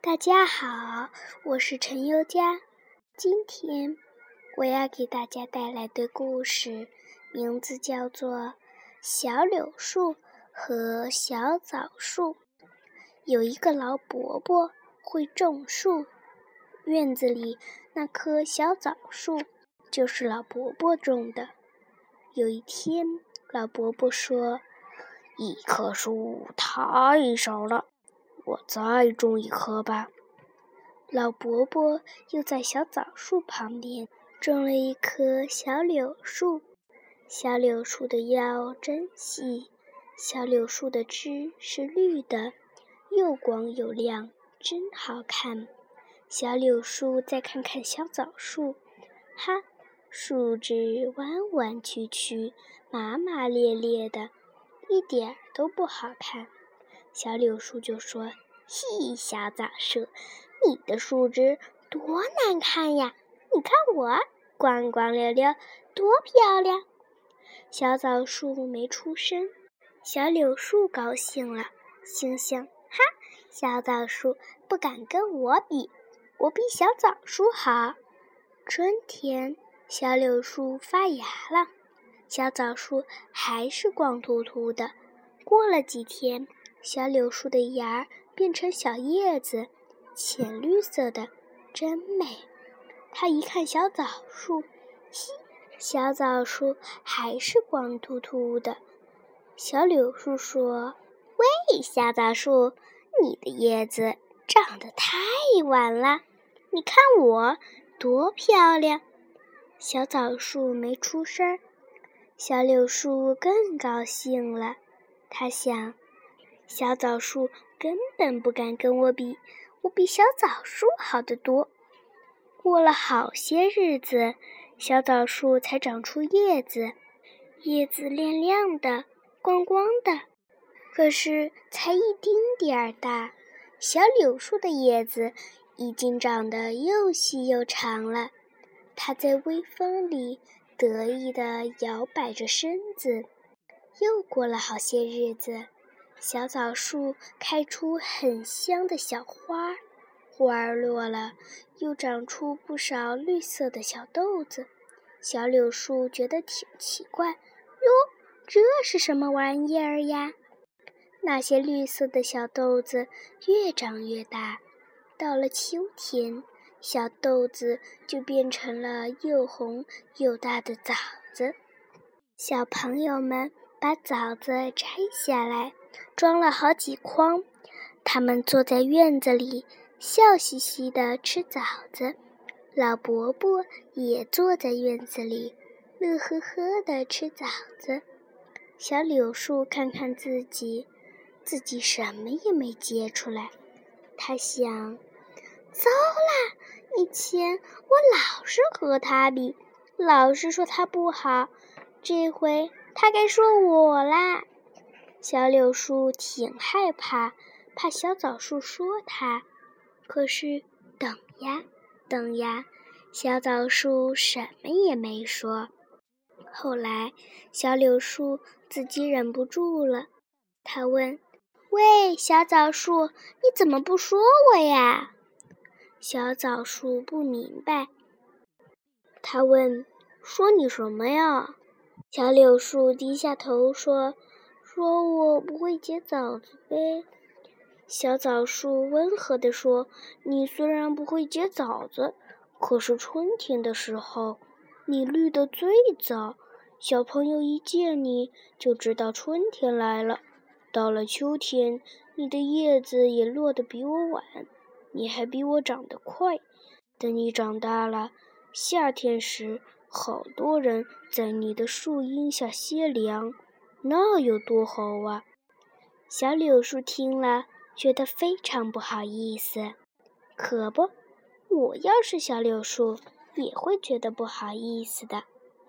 大家好，我是陈优佳。今天我要给大家带来的故事名字叫做《小柳树和小枣树》。有一个老伯伯会种树，院子里那棵小枣树就是老伯伯种的。有一天，老伯伯说：“一棵树太少了。”我再种一棵吧。老伯伯又在小枣树旁边种了一棵小柳树。小柳树的腰真细，小柳树的枝是绿的，又光又亮，真好看。小柳树再看看小枣树，哈，树枝弯弯曲曲，麻麻咧咧的，一点都不好看。小柳树就说：“嘿，小枣树，你的树枝多难看呀！你看我光光溜溜，多漂亮！”小枣树没出声，小柳树高兴了，心想：“哈，小枣树不敢跟我比，我比小枣树好。”春天，小柳树发芽了，小枣树还是光秃秃的。过了几天。小柳树的芽儿变成小叶子，浅绿色的，真美。他一看小枣树，嘻，小枣树还是光秃秃的。小柳树说：“喂，小枣树，你的叶子长得太晚了，你看我多漂亮。”小枣树没出声，小柳树更高兴了。他想。小枣树根本不敢跟我比，我比小枣树好得多。过了好些日子，小枣树才长出叶子，叶子亮亮的、光光的，可是才一丁点儿大。小柳树的叶子已经长得又细又长了，它在微风里得意地摇摆着身子。又过了好些日子。小枣树开出很香的小花，花儿落了，又长出不少绿色的小豆子。小柳树觉得挺奇怪，哟，这是什么玩意儿呀？那些绿色的小豆子越长越大，到了秋天，小豆子就变成了又红又大的枣子。小朋友们把枣子摘下来。装了好几筐，他们坐在院子里，笑嘻嘻地吃枣子。老伯伯也坐在院子里，乐呵呵地吃枣子。小柳树看看自己，自己什么也没结出来。他想：糟啦！以前我老是和他比，老是说他不好，这回他该说我啦。小柳树挺害怕，怕小枣树说它。可是等呀等呀，小枣树什么也没说。后来，小柳树自己忍不住了，他问：“喂，小枣树，你怎么不说我呀？”小枣树不明白，他问：“说你什么呀？”小柳树低下头说。说我不会结枣子呗，小枣树温和地说：“你虽然不会结枣子，可是春天的时候，你绿得最早，小朋友一见你就知道春天来了。到了秋天，你的叶子也落得比我晚，你还比我长得快。等你长大了，夏天时，好多人在你的树荫下歇凉。”那有多好啊！小柳树听了，觉得非常不好意思。可不，我要是小柳树，也会觉得不好意思的。